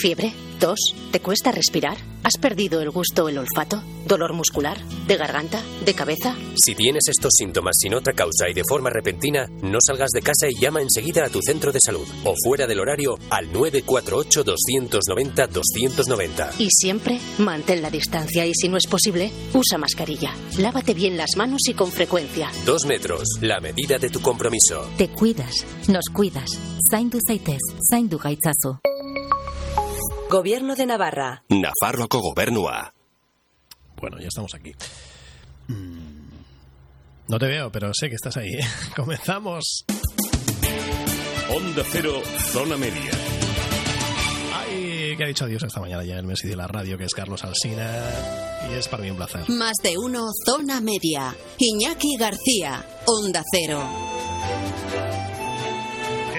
¿Fiebre? ¿Tos? ¿Te cuesta respirar? ¿Has perdido el gusto o el olfato? ¿Dolor muscular? ¿De garganta? ¿De cabeza? Si tienes estos síntomas sin otra causa y de forma repentina, no salgas de casa y llama enseguida a tu centro de salud o fuera del horario al 948-290-290. Y siempre mantén la distancia y si no es posible, usa mascarilla. Lávate bien las manos y con frecuencia. Dos metros, la medida de tu compromiso. Te cuidas, nos cuidas. Zaindu zaitez, zaindu gaitzazu. Gobierno de Navarra. Nafarroako gobernua. Bueno, ya estamos aquí. Mm. No te veo, pero sé que estás ahí. ¿eh? Comenzamos. Onda Cero, Zona Media. Ay, que ha dicho adiós esta mañana ya en el Messi de la radio, que es Carlos Alsina. Y es para mí un placer. Más de uno, Zona Media. Iñaki García, Onda Cero.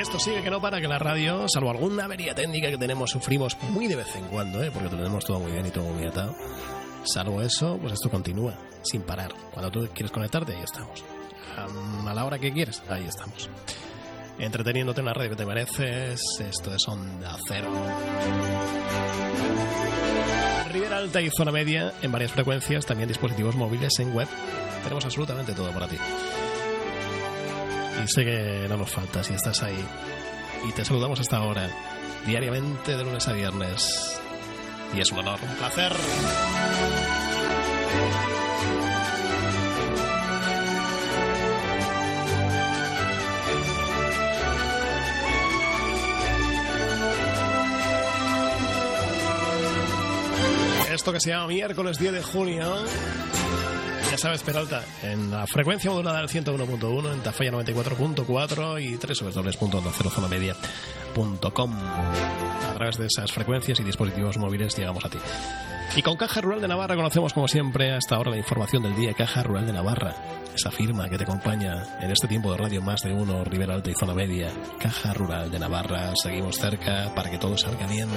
Esto sigue que no para que la radio, salvo alguna avería técnica que tenemos, sufrimos muy de vez en cuando, ¿eh? porque tenemos todo muy bien y todo muy atado. Salvo eso, pues esto continúa, sin parar. Cuando tú quieres conectarte, ahí estamos. A la hora que quieres, ahí estamos. Entreteniéndote en la radio que te mereces, esto es Onda Cero. Ribera Alta y Zona Media, en varias frecuencias, también dispositivos móviles en web. Tenemos absolutamente todo para ti. Y sé que no nos falta si estás ahí. Y te saludamos hasta ahora, diariamente de lunes a viernes. Y es un honor, un placer. Esto que se llama miércoles 10 de junio. Ya sabes, Peralta, en la frecuencia modulada del 101.1, en Tafalla 94.4 y www.ondacerozonamedia.com. A través de esas frecuencias y dispositivos móviles llegamos a ti. Y con Caja Rural de Navarra conocemos como siempre hasta ahora la información del día Caja Rural de Navarra. Esa firma que te acompaña en este tiempo de radio más de uno, Ribera Alta y Zona Media. Caja Rural de Navarra. Seguimos cerca para que todo salga bien.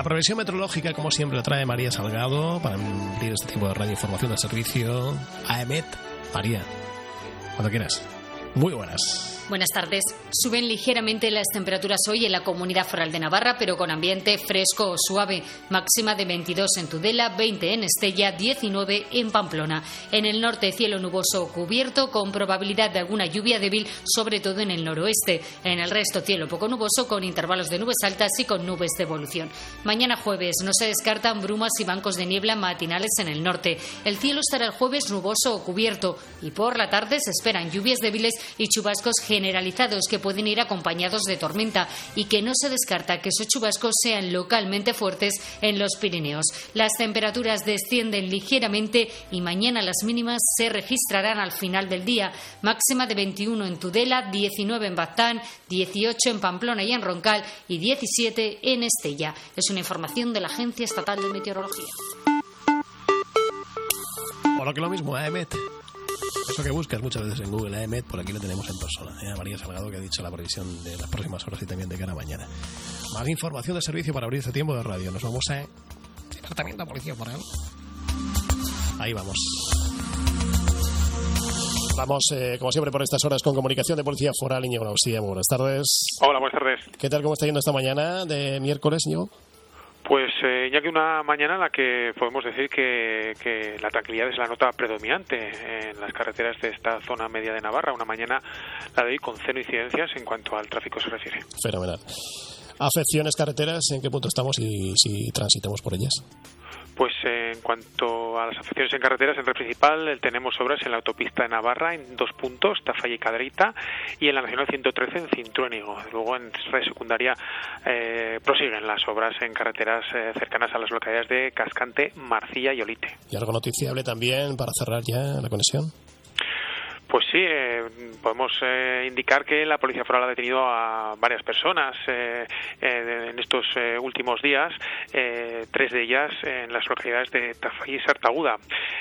La previsión meteorológica, como siempre, la trae María Salgado para abrir este tipo de radio información del servicio AEMET. María, cuando quieras. Muy buenas. Buenas tardes. Suben ligeramente las temperaturas hoy en la comunidad foral de Navarra, pero con ambiente fresco o suave. Máxima de 22 en Tudela, 20 en Estella, 19 en Pamplona. En el norte, cielo nuboso cubierto, con probabilidad de alguna lluvia débil, sobre todo en el noroeste. En el resto, cielo poco nuboso, con intervalos de nubes altas y con nubes de evolución. Mañana jueves no se descartan brumas y bancos de niebla matinales en el norte. El cielo estará el jueves nuboso o cubierto y por la tarde se esperan lluvias débiles y chubascos generalizados que pueden ir acompañados de tormenta y que no se descarta que esos chubascos sean localmente fuertes en los Pirineos. Las temperaturas descienden ligeramente y mañana las mínimas se registrarán al final del día. Máxima de 21 en Tudela, 19 en Baztán, 18 en Pamplona y en Roncal y 17 en Estella. Es una información de la Agencia Estatal de Meteorología. O lo que lo mismo, AEMET. Eso que buscas muchas veces en Google AEMET, por aquí lo tenemos en persona. ¿eh? María Salgado que ha dicho la previsión de las próximas horas y también de cara a mañana. Más información de servicio para abrir este tiempo de radio. Nos vamos a... Departamento de Policía Foral. Ahí vamos. Vamos, eh, como siempre, por estas horas con comunicación de Policía Foral, Íñigo Nausía. Muy buenas tardes. Hola, buenas tardes. ¿Qué tal, cómo está yendo esta mañana de miércoles, Íñigo? Pues eh, ya que una mañana en la que podemos decir que, que, la tranquilidad es la nota predominante en las carreteras de esta zona media de Navarra, una mañana la de hoy con cero incidencias en cuanto al tráfico se refiere. Fenomenal. Afecciones carreteras, ¿en qué punto estamos y si transitamos por ellas? Pues eh, en cuanto a las afecciones en carreteras, en red principal tenemos obras en la autopista de Navarra en dos puntos, Tafalla y Cadreita, y en la Nacional 113 en Cintruénigo. Luego en red secundaria eh, prosiguen las obras en carreteras eh, cercanas a las localidades de Cascante, Marcilla y Olite. ¿Y algo noticiable también para cerrar ya la conexión? Sí, eh, podemos eh, indicar que la Policía Foral ha detenido a varias personas eh, en estos últimos días, tres de ellas en las localidades de Tafalla y Sartaguda.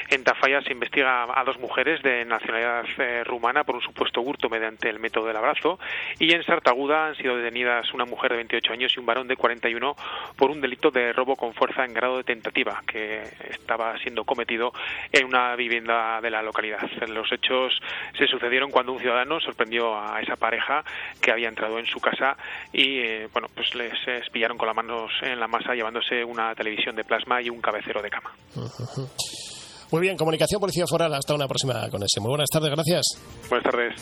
En Tafalla se investiga a dos mujeres de nacionalidad rumana por un supuesto hurto mediante el método del abrazo y en Sartaguda han sido detenidas una mujer de 28 años y un varón de 41 por un delito de robo con fuerza en grado de tentativa que estaba siendo cometido en una vivienda de la localidad. Los hechos se sucedieron cuando un ciudadano sorprendió a esa pareja que había entrado en su casa y eh, bueno pues les espillaron con las manos en la masa llevándose una televisión de plasma y un cabecero de cama. Muy bien, comunicación policía foral, hasta una próxima con ese. Muy buenas tardes, gracias. Buenas tardes.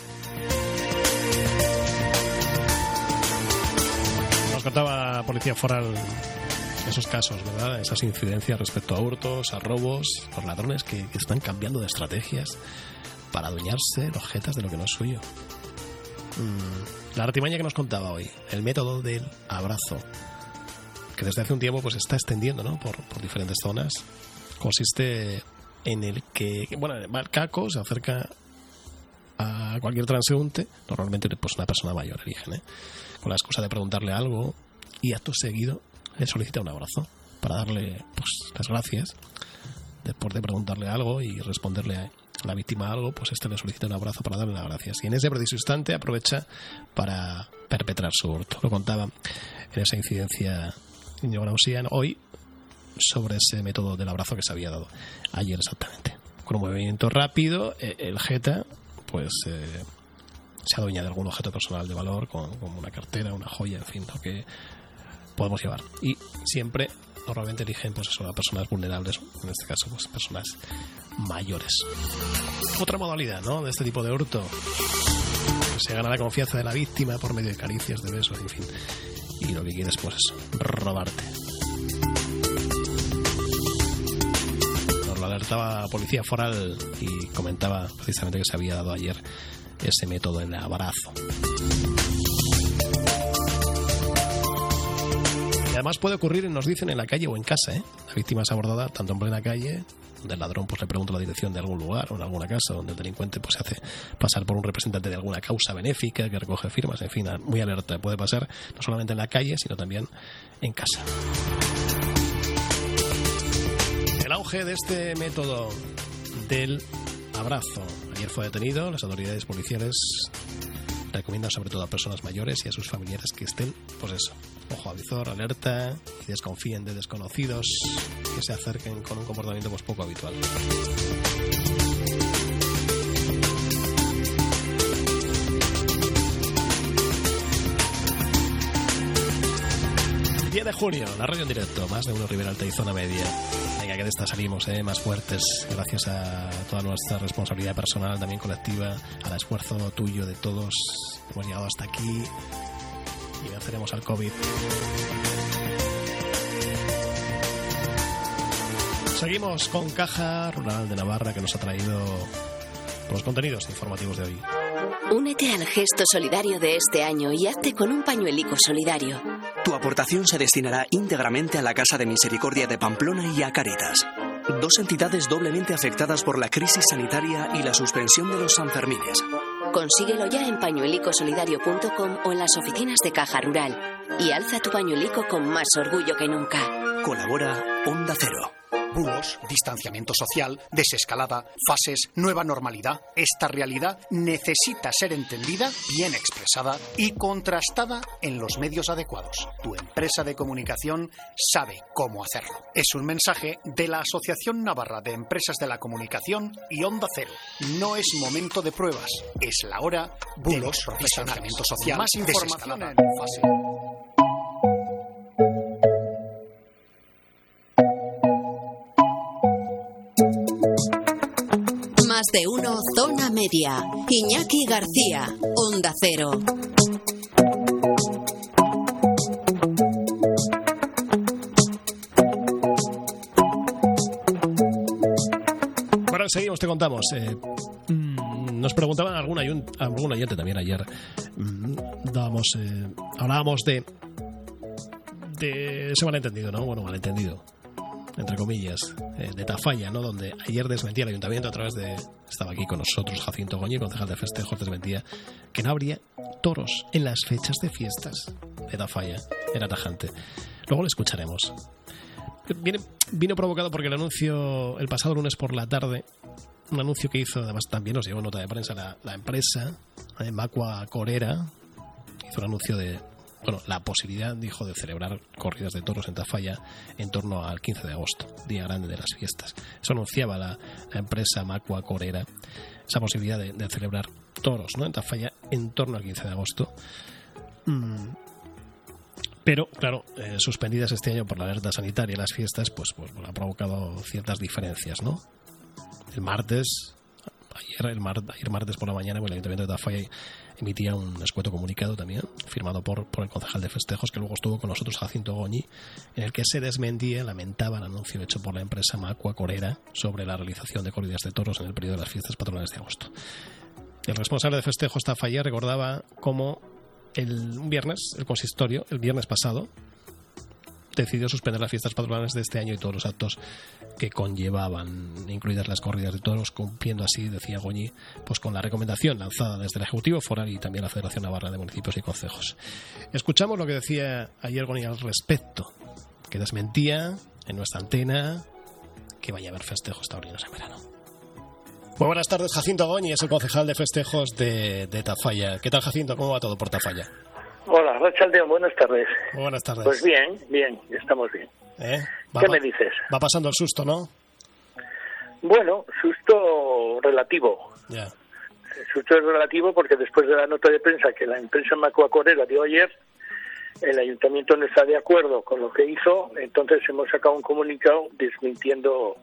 Nos contaba Policía Foral esos casos, ¿verdad? Esas incidencias respecto a hurtos, a robos, los ladrones que, que están cambiando de estrategias para adueñarse los jetas de lo que no es suyo. Mm, la artimaña que nos contaba hoy, el método del abrazo, que desde hace un tiempo pues está extendiendo ¿no? por, diferentes zonas, consiste en el que, bueno, va el caco, se acerca a cualquier transeúnte, normalmente pues una persona mayor eligen, ¿eh? con la excusa de preguntarle algo y acto seguido le solicita un abrazo para darle pues las gracias después de preguntarle algo y responderle a la víctima algo, pues este le solicita un abrazo para darle las gracias. Y en ese preciso instante aprovecha para perpetrar su hurto. Lo contaba en esa incidencia Íñigo Nausian hoy sobre ese método del abrazo que se había dado ayer exactamente. Con un movimiento rápido, eh, el Jeta pues eh, se adueña de algún objeto personal de valor, como una cartera, una joya, en fin, lo que podemos llevar. Y siempre normalmente eligen pues eso, a personas vulnerables, en este caso pues personas mayores. Otra modalidad, ¿no? De este tipo de hurto. Se gana la confianza de la víctima por medio de caricias, de besos, en fin. Y lo que quieres pues es robarte. Nos lo alertaba Policía Foral y comentaba precisamente que se había dado ayer ese método en abrazo. Además puede ocurrir, nos dicen, en la calle o en casa. ¿eh? La víctima es abordada tanto en plena calle, donde el ladrón pues, le pregunta la dirección de algún lugar o en alguna casa, donde el delincuente pues, se hace pasar por un representante de alguna causa benéfica que recoge firmas. En fin, muy alerta. Puede pasar no solamente en la calle, sino también en casa. El auge de este método del abrazo. Ayer fue detenido, las autoridades policiales recomiendan sobre todo a personas mayores y a sus familiares que estén, pues eso, ojo avizor, alerta y desconfíen de desconocidos que se acerquen con un comportamiento pues poco habitual. De junio, la radio en directo, más de uno Rivera Alta y Zona Media. Venga, que de esta salimos, ¿eh? más fuertes, gracias a toda nuestra responsabilidad personal, también colectiva, al esfuerzo tuyo de todos. Hemos llegado hasta aquí y venceremos al COVID. Seguimos con Caja Rural de Navarra que nos ha traído los contenidos informativos de hoy. Únete al gesto solidario de este año y hazte con un pañuelico solidario. Aportación se destinará íntegramente a la Casa de Misericordia de Pamplona y a Caritas, dos entidades doblemente afectadas por la crisis sanitaria y la suspensión de los Sanfermines. Consíguelo ya en pañuelicosolidario.com o en las oficinas de Caja Rural y alza tu pañuelico con más orgullo que nunca. Colabora Onda Cero. Bulos, distanciamiento social, desescalada, fases, nueva normalidad. Esta realidad necesita ser entendida, bien expresada y contrastada en los medios adecuados. Tu empresa de comunicación sabe cómo hacerlo. Es un mensaje de la Asociación Navarra de Empresas de la Comunicación y Onda Cero. No es momento de pruebas, es la hora de los distanciamiento social. Más información en fase. Más de uno, zona media. Iñaki García, Onda Cero. Bueno, seguimos, te contamos. Eh, mm, nos preguntaban algún, algún oyente también ayer. Mm, dábamos, eh, hablábamos de, de ese malentendido, ¿no? Bueno, malentendido entre comillas, eh, de Tafalla, ¿no? Donde ayer desmentía el ayuntamiento a través de... Estaba aquí con nosotros Jacinto Goñi, concejal de festejos, desmentía que no habría toros en las fechas de fiestas de Tafalla. Era tajante. Luego lo escucharemos. Viene, vino provocado porque el anuncio el pasado lunes por la tarde, un anuncio que hizo, además también nos llegó nota de prensa la, la empresa, eh, Macua Corera, hizo un anuncio de, bueno, la posibilidad, dijo, de celebrar corridas de toros en Tafalla en torno al 15 de agosto, día grande de las fiestas. Eso anunciaba la, la empresa Macua Corera esa posibilidad de, de celebrar toros ¿no? en Tafalla en torno al 15 de agosto. Mm, pero, claro, eh, suspendidas este año por la alerta sanitaria las fiestas, pues, pues, ha provocado ciertas diferencias, ¿no? El martes, ayer, el martes por la mañana, pues, el Ayuntamiento de Tafalla emitía un escueto comunicado también, firmado por, por el concejal de festejos, que luego estuvo con nosotros, Jacinto Goñi, en el que se desmentía, lamentaba el anuncio hecho por la empresa Macua Corera sobre la realización de corridas de toros en el periodo de las fiestas patronales de agosto. El responsable de festejos Tafalla recordaba cómo el viernes, el consistorio, el viernes pasado, decidió suspender las fiestas patronales de este año y todos los actos que conllevaban, incluidas las corridas de toros, cumpliendo así, decía Goñi, pues con la recomendación lanzada desde el Ejecutivo Foral y también la Federación Navarra de Municipios y Concejos. Escuchamos lo que decía ayer Goñi al respecto, que desmentía en nuestra antena que vaya a haber festejos taurinos en verano. Muy buenas tardes, Jacinto Goñi, es el concejal de festejos de, de Tafalla. ¿Qué tal, Jacinto? ¿Cómo va todo por Tafalla? Hola, Rachaldeo, buenas tardes. Buenas tardes. Pues bien, bien, estamos bien. ¿Eh? Va ¿Qué me dices? Va pasando el susto, ¿no? Bueno, susto relativo. Ya. Susto es relativo porque después de la nota de prensa que la empresa Macuacorera dio ayer, el ayuntamiento no está de acuerdo con lo que hizo, entonces hemos sacado un comunicado desmintiendo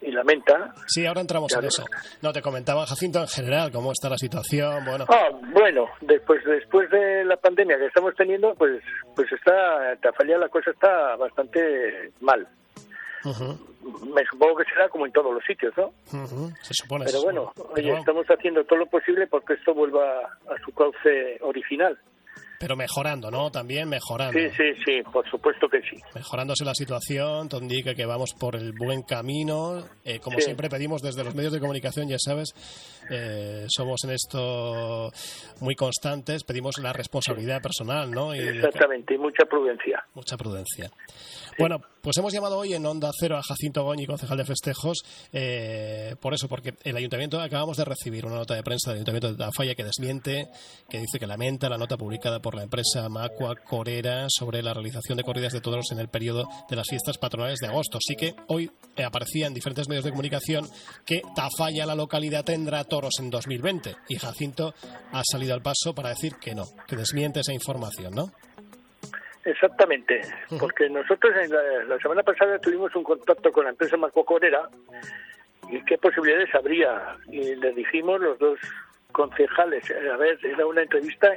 y lamenta. Sí, ahora entramos en eso. No, te comentaba, Jacinto, en general, cómo está la situación. Bueno, Ah, bueno, después después de la pandemia que estamos teniendo, pues pues está Tafalla la cosa está bastante mal. ujú, Me supongo que será como en todos los sitios, ¿no? ujú, se supone. Pero bueno, supone. oye, Pero- estamos haciendo todo lo posible porque esto vuelva a su cauce original. Pero mejorando, ¿no? También mejorando. Sí, sí, sí, por supuesto que sí. Mejorándose la situación, te indica que vamos por el buen camino. Eh, como Sí. siempre pedimos desde los medios de comunicación, ya sabes, eh, somos en esto muy constantes, pedimos la responsabilidad personal, ¿no? Y Exactamente, y mucha prudencia. mucha prudencia. Bueno, pues hemos llamado hoy en Onda Cero a Jacinto Goñi, concejal de festejos, eh, por eso, porque el ayuntamiento acabamos de recibir una nota de prensa del ayuntamiento de Tafalla que desmiente, que dice que lamenta la nota publicada por la empresa Macua Corera sobre la realización de corridas de toros en el periodo de las fiestas patronales de agosto. Sí que hoy eh, aparecía en diferentes medios de comunicación que Tafalla, la localidad, tendrá toros en 2020 y Jacinto ha salido al paso para decir que no, que desmiente esa información, ¿no? Exactamente, porque nosotros en la, la semana pasada tuvimos un contacto con la empresa Macuacorera y qué posibilidades habría. Y le dijimos los dos concejales, eh, a ver, era una entrevista,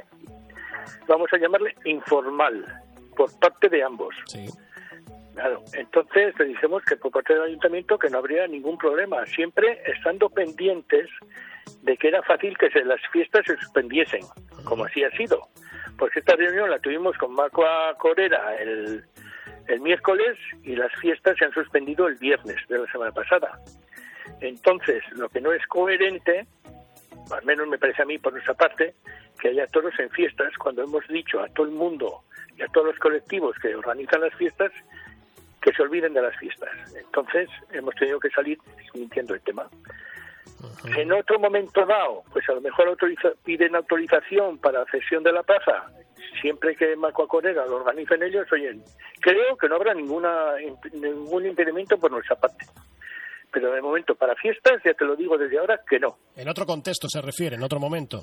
vamos a llamarle informal, por parte de ambos. Sí. Claro, entonces le dijimos que por parte del ayuntamiento que no habría ningún problema, siempre estando pendientes de que era fácil que se, las fiestas se suspendiesen, como así ha sido. Porque esta reunión la tuvimos con Macua Corera el, el miércoles y las fiestas se han suspendido el viernes de la semana pasada. Entonces, lo que no es coherente, al menos me parece a mí por nuestra parte, que haya toros en fiestas cuando hemos dicho a todo el mundo y a todos los colectivos que organizan las fiestas que se olviden de las fiestas. Entonces, hemos tenido que salir desmintiendo el tema. En otro momento dado, pues a lo mejor autoriza- piden autorización para cesión de la plaza, siempre que Macuacorera lo organicen ellos, oye, creo que no habrá ninguna ningún impedimento por nuestra parte. Pero de momento, para fiestas, ya te lo digo desde ahora, que no. En otro contexto se refiere, en otro momento.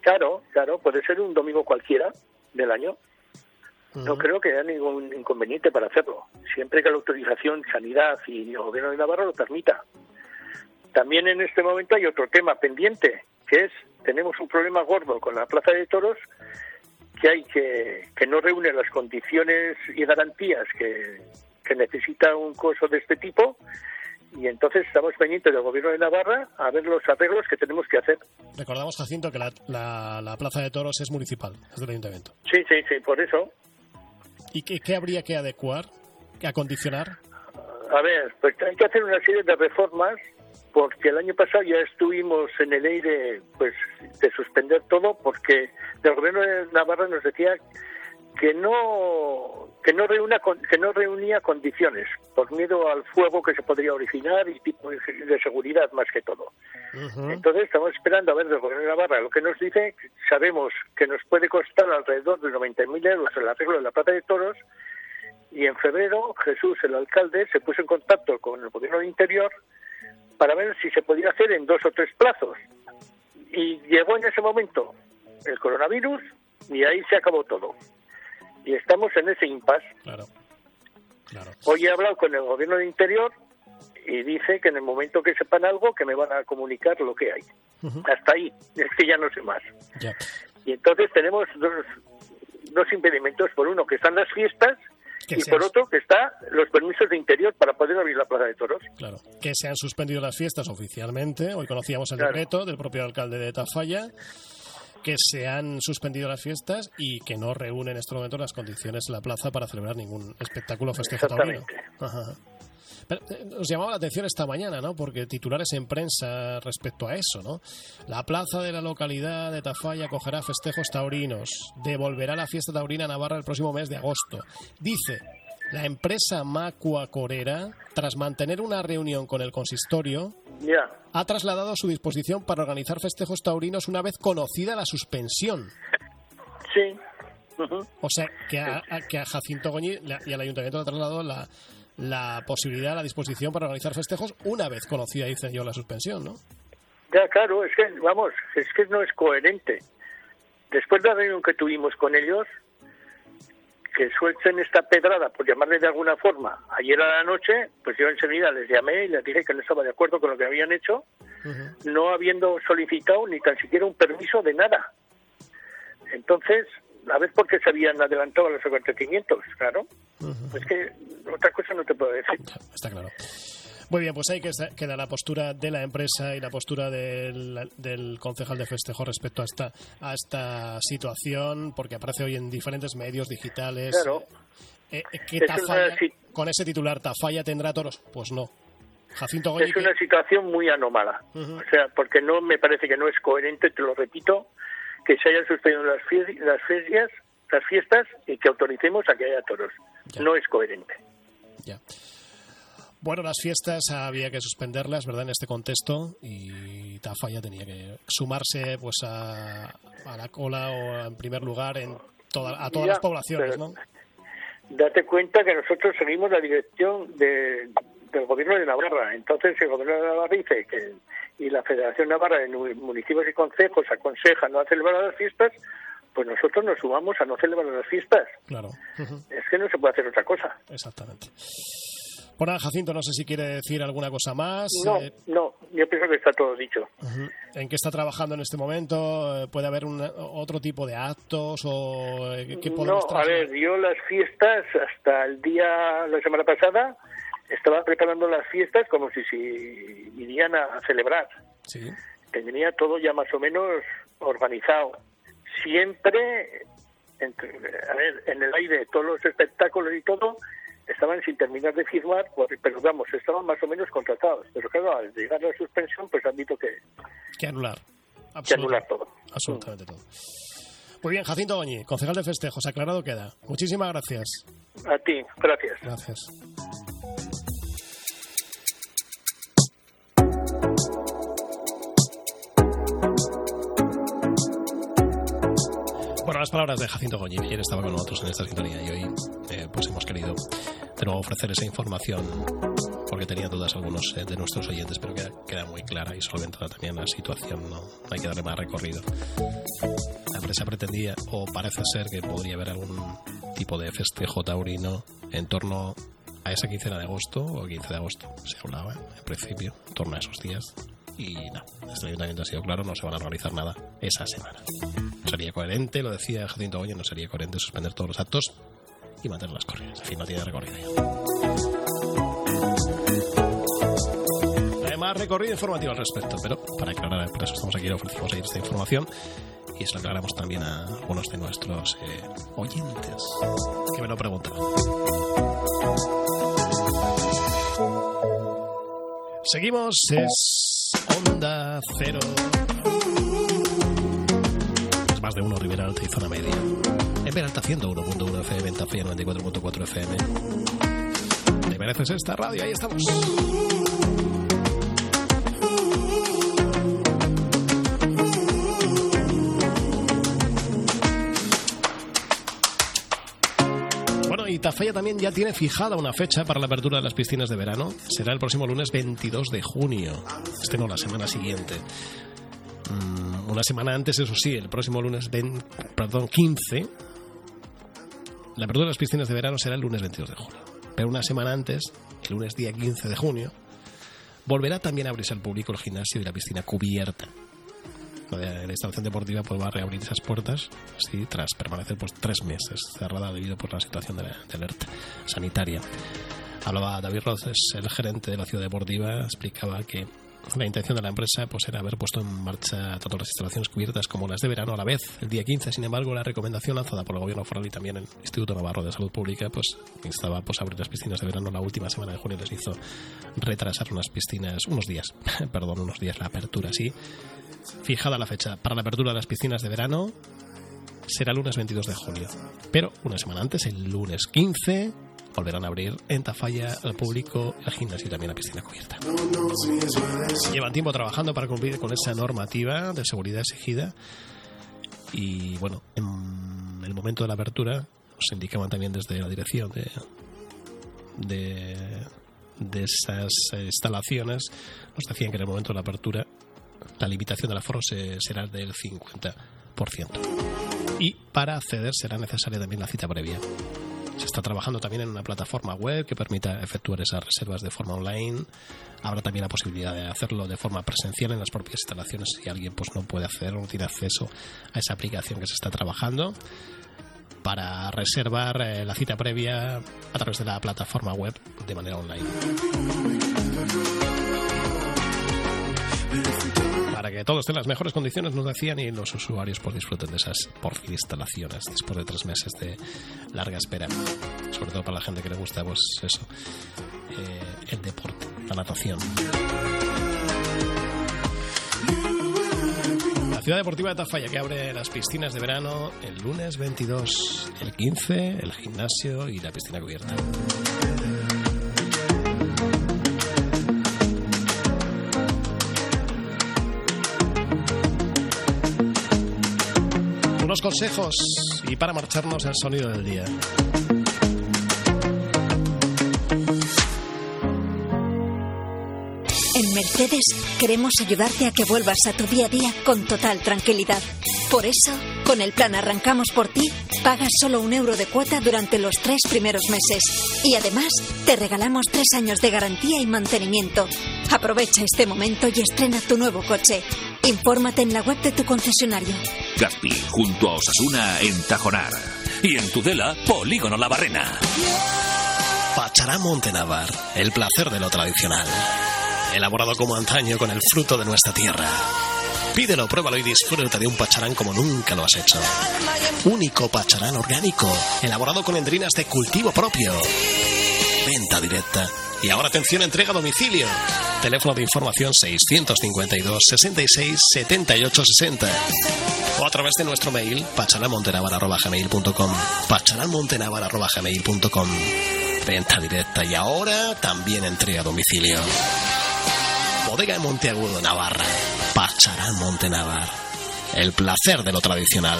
Claro, claro, puede ser un domingo cualquiera del año. No creo que haya ningún inconveniente para hacerlo, siempre que la autorización, sanidad y el gobierno de Navarra lo permita. También en este momento hay otro tema pendiente, que es, tenemos un problema gordo con la Plaza de Toros, que hay que, que no reúne las condiciones y garantías que, que necesita un coso de este tipo, y entonces estamos pendientes del gobierno de Navarra a ver los arreglos que tenemos que hacer. Recordamos, Jacinto, que la, la- la Plaza de Toros es municipal, es del ayuntamiento. Sí, sí, sí, por eso. ¿Y qué, qué habría que adecuar, que acondicionar? A ver, pues hay que hacer una serie de reformas porque el año pasado ya estuvimos en el aire pues de suspender todo porque el gobierno de Navarra nos decía que no que no reúna que no reunía condiciones por miedo al fuego que se podría originar y tipo de seguridad más que todo. Entonces estamos esperando a ver del gobierno de Navarra lo que nos dice. Sabemos que nos puede costar alrededor de 90.000 euros el arreglo de la Plaza de Toros y en febrero Jesús, el alcalde, se puso en contacto con el gobierno de Interior para ver si se podía hacer en dos o tres plazos. Y llegó en ese momento el coronavirus y ahí se acabó todo. Y estamos en ese impasse. Claro. claro. Hoy he hablado con el gobierno de Interior y dice que en el momento que sepan algo que me van a comunicar lo que hay. Hasta ahí, es que ya no sé más. Y entonces tenemos dos, dos impedimentos. Por uno, que están las fiestas Que y sean- por otro, que está los permisos de interior para poder abrir la plaza de toros. Claro, que se han suspendido las fiestas oficialmente. Hoy conocíamos el Claro. decreto del propio alcalde de Tafalla, que se han suspendido las fiestas y que no reúnen en este momento las condiciones en la plaza para celebrar ningún espectáculo festejo taurino. Ajá. Pero, eh, nos llamaba la atención esta mañana, ¿no? Porque titulares en prensa respecto a eso, ¿no? La plaza de la localidad de Tafalla acogerá festejos taurinos. Devolverá la fiesta taurina a Navarra el próximo mes de agosto. Dice, la empresa Macua Corera, tras mantener una reunión con el consistorio, ha trasladado su disposición para organizar festejos taurinos una vez conocida la suspensión. sí. O sea, que a, a- que a Jacinto Goñi y al ayuntamiento le ha trasladado la, la posibilidad, la disposición para organizar festejos una vez conocida, dice yo, la suspensión, ¿no? Ya, claro, es que, vamos, es que no es coherente. Después de la reunión que tuvimos con ellos, que suelten esta pedrada, por llamarle de alguna forma, ayer a la noche, pues yo enseguida les llamé y les dije que no estaba de acuerdo con lo que habían hecho, no habiendo solicitado ni tan siquiera un permiso de nada. Entonces, a ver por qué se habían adelantado a los acontecimientos, claro. Es que otra cosa no te puedo decir. Está claro. Muy bien, pues ahí que- queda la postura de la empresa y la postura del, del concejal de festejo respecto a esta, a esta situación, porque aparece hoy en diferentes medios digitales. Claro. Eh, eh, que Es una Tafalla- si- con ese titular, ¿Tafalla tendrá toros? Pues no. Jacinto Goñi, Es una situación muy anómala. O sea, porque no me parece que no es coherente, te lo repito, que se hayan suspendido las, las fiestas, las fiestas y que autoricemos a que haya toros. No es coherente. Ya. Bueno, las fiestas había que suspenderlas, ¿verdad? En este contexto y Tafalla tenía que sumarse pues a, a la cola o en primer lugar en toda- a todas Ya, las poblaciones, ¿no? Date cuenta que nosotros seguimos la dirección de- del gobierno de Navarra. Entonces el gobierno de Navarra dice que y la Federación Navarra de Municipios y Concejos aconseja no celebrar las fiestas, pues nosotros nos sumamos a no celebrar las fiestas. Claro. Ujú, Es que no se puede hacer otra cosa. Exactamente. Bueno, Jacinto, no sé si quiere decir alguna cosa más. No, Eh, no, yo pienso que está todo dicho. ujú. ¿En qué está trabajando en este momento? Eh, ¿Puede haber un, otro tipo de actos o eh, qué No, podemos a trasladar? ver, yo las fiestas hasta el día, la semana pasada, estaba preparando las fiestas como si se irían a celebrar. Sí. Tenía todo ya más o menos organizado. Siempre, entre- a ver, en el aire, todos los espectáculos y todo estaban sin terminar de firmar, pero vamos, estaban más o menos contratados. Pero claro, al llegar la suspensión, pues han dicho que, Que anular. que anular todo. Absolutamente todo. Muy bien, Jacinto Goñi, concejal de festejos, aclarado queda. Muchísimas gracias. A ti, gracias. Gracias. Bueno, las palabras de Jacinto Goñi, ayer estaba con nosotros en esta sintonía y hoy eh, pues hemos querido de nuevo ofrecer esa información porque tenía dudas algunos eh, de nuestros oyentes, pero queda, queda muy clara y solventada también la situación, no, hay que darle más recorrido. La empresa pretendía, o parece ser que podría haber algún tipo de festejo taurino en torno a esa quincena de agosto o 15 de agosto. Se hablaba, en principio, en torno a esos días. Y no, el ayuntamiento ha sido claro, no se van a organizar nada esa semana. Sería coherente, lo decía Jacinto Goña, no sería coherente suspender todos los actos y mantener las corridas. En fin, tiene recorrido ya. Además, recorrido informativo al respecto, pero para aclarar, por eso estamos aquí, le ofrecimos ayer esta información y se lo aclaramos también a algunos de nuestros eh, oyentes que me lo preguntan. Seguimos, es Onda Cero. Más de uno, Rivera Alta y Zona Media. En Peralta 101.1 FM, en Tafalla 94.4 FM. ¿Te mereces esta radio? Ahí estamos. Y Tafalla también ya tiene fijada una fecha para la apertura de las piscinas de verano. Será el próximo lunes 22 de junio. Este no, la semana siguiente. Mm, una semana antes, eso sí, el próximo lunes perdón, 15. La apertura de las piscinas de verano será el lunes 22 de junio. Pero una semana antes, el lunes día 15 de junio, volverá también a abrirse al público el gimnasio y la piscina cubierta la, instalación deportiva pues, va a reabrir esas puertas así, tras permanecer pues, tres meses cerrada debido por la situación de, alerta sanitaria. Hablaba David Roces, el gerente de la ciudad deportiva, explicaba que la intención de la empresa pues, era haber puesto en marcha tanto las instalaciones cubiertas como las de verano a la vez el día 15. Sin embargo, la recomendación lanzada por el gobierno foral y también el Instituto Navarro de Salud Pública pues instaba pues, a abrir las piscinas de verano la última semana de junio les hizo retrasar unas piscinas, unos días, perdón, unos días la apertura, sí, Fijada la fecha para la apertura de las piscinas de verano será el lunes 22 de julio. Pero una semana antes, el lunes 15, volverán a abrir en Tafalla al público el gimnasio y también la piscina cubierta. Llevan tiempo trabajando para cumplir con esa normativa de seguridad exigida y bueno, en el momento de la apertura nos indicaban también desde la dirección de, de, de esas instalaciones, nos decían que en el momento de la apertura la limitación del aforo será del 50%. Y para acceder será necesaria también la cita previa. Se está trabajando también en una plataforma web que permita efectuar esas reservas de forma online. Habrá también la posibilidad de hacerlo de forma presencial en las propias instalaciones si alguien pues no puede hacer o no tiene acceso a esa aplicación que se está trabajando para reservar eh, la cita previa a través de la plataforma web de manera online que todos estén en las mejores condiciones, nos decían, y los usuarios pues disfruten de esas por fin instalaciones después de tres meses de larga espera. Sobre todo para la gente que le gusta, pues eso, eh, el deporte, la natación. La ciudad deportiva de Tafalla que abre las piscinas de verano el lunes 22, el 15, el gimnasio y la piscina cubierta. Consejos y para marcharnos el sonido del día. En Mercedes queremos ayudarte a que vuelvas a tu día a día con total tranquilidad. Por eso, con el plan Arrancamos por ti, pagas solo un euro de cuota durante los tres primeros meses. Y además, te regalamos tres años de garantía y mantenimiento. Aprovecha este momento y estrena tu nuevo coche. Infórmate en la web de tu concesionario. Gaspi, junto a Osasuna en Tajonar. Y en Tudela, Polígono La Barrena. Pachará Montenavar, el placer de lo tradicional. Elaborado como antaño con el fruto de nuestra tierra. Pídelo, pruébalo y disfruta de un pacharán como nunca lo has hecho. Único pacharán orgánico, elaborado con endrinas de cultivo propio. Venta directa. Y ahora atención, entrega a domicilio. Teléfono de información 652 66 78 60 o a través de nuestro mail pachalamontenavar.gmail.com pachalamontenavar.gmail.com Venta directa y ahora también entrega a domicilio. Bodega de Monteagudo, Navarra. Pacharán Montenavar. El placer de lo tradicional.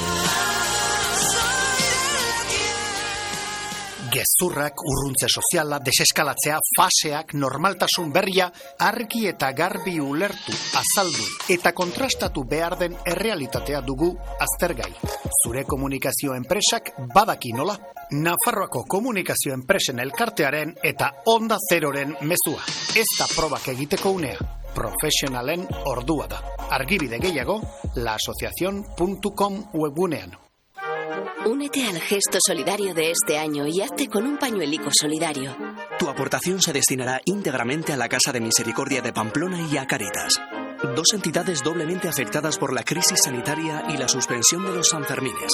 Gezurrak, urruntze soziala, deseskalatzea, faseak, normaltasun berria, argi eta garbi ulertu, azaldu eta kontrastatu behar den errealitatea dugu aztergai. Zure komunikazio enpresak badaki nola? Nafarroako komunikazio enpresen elkartearen eta onda zeroren mezua. Ez da probak egiteko unea. Profesionalen ordua da. Argibide gehiago, laasociacion.com webunean. Únete al gesto solidario de este año y hazte con un pañuelico solidario. Tu aportación se destinará íntegramente a la Casa de Misericordia de Pamplona y a Caritas, dos entidades doblemente afectadas por la crisis sanitaria y la suspensión de los Sanfermines.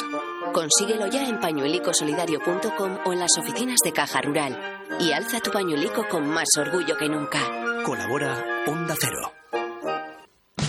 Consíguelo ya en pañuelicosolidario.com o en las oficinas de Caja Rural y alza tu pañuelico con más orgullo que nunca. Colabora Onda Cero.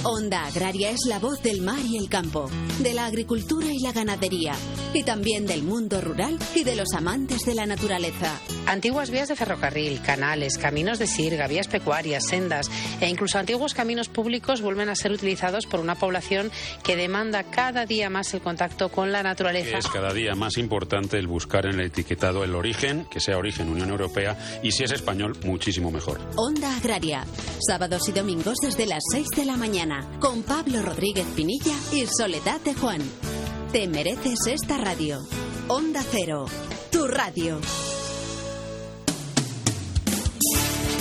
Onda Agraria es la voz del mar y el campo, de la agricultura y la ganadería, y también del mundo rural y de los amantes de la naturaleza. Antiguas vías de ferrocarril, canales, caminos de sirga, vías pecuarias, sendas e incluso antiguos caminos públicos vuelven a ser utilizados por una población que demanda cada día más el contacto con la naturaleza. Es cada día más importante el buscar en el etiquetado el origen, que sea origen Unión Europea, y si es español, muchísimo mejor. Onda Agraria, sábados y domingos desde las 6 de la mañana, con Pablo Rodríguez Pinilla y Soledad de Juan. Te mereces esta radio. Onda Cero, tu radio.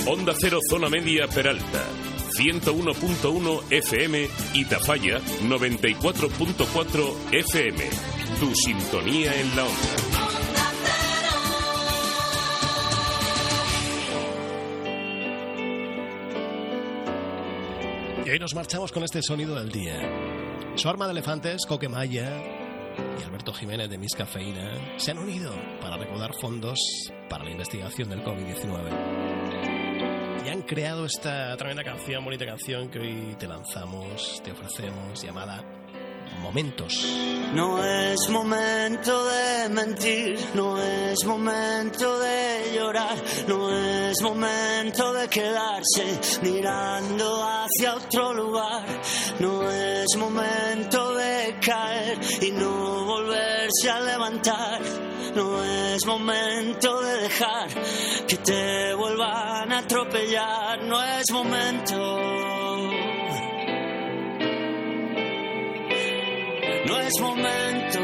Onda Cero Zona Media Peralta. 101.1 FM y Tafalla 94.4 FM. Tu sintonía en la onda. Y hoy nos marchamos con este sonido del día. Su arma de elefantes, Coquemaya y Alberto Jiménez de Miss Cafeína se han unido para recaudar fondos para la investigación del COVID-19. Y han creado esta tremenda canción, bonita canción que hoy te lanzamos, te ofrecemos, llamada Momentos. No es momento de mentir, no es momento de llorar, no es momento de quedarse mirando hacia otro lugar, no es momento de caer y no volverse a levantar, no es momento de dejar que te vuelvan a atropellar, no es momento. No es momento.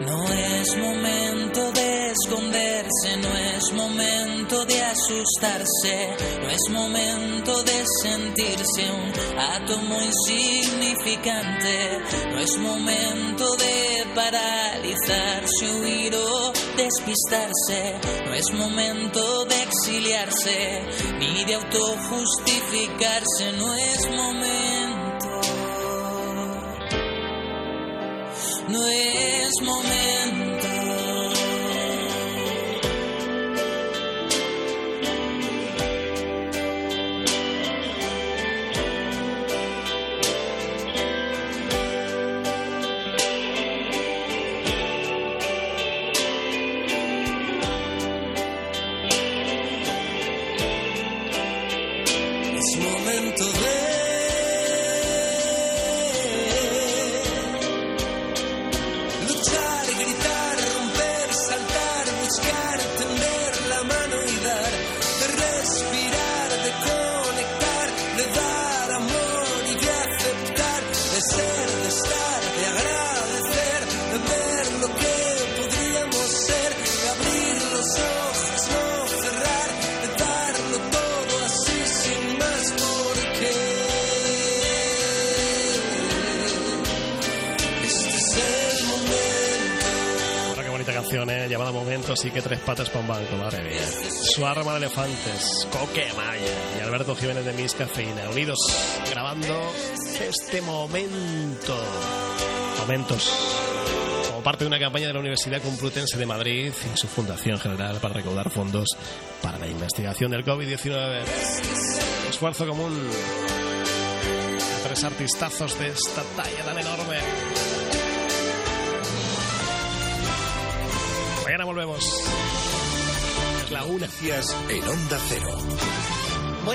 No es momento esconderse, no es momento de asustarse, no es momento de sentirse un átomo insignificante, no es momento de paralizarse, huir o despistarse, no es momento de exiliarse, ni de autojustificarse, no es momento. No es momento. Momentos y que tres patas para un banco, madre mía. Su arma de elefantes, Coquemaya y Alberto Jiménez de Miss Cafeína, unidos grabando este momento. Momentos. Como parte de una campaña de la Universidad Complutense de Madrid y su Fundación General para recaudar fondos para la investigación del COVID-19. Esfuerzo común a tres artistazos de esta talla tan enorme. Mañana volvemos. La una. En Onda Cero.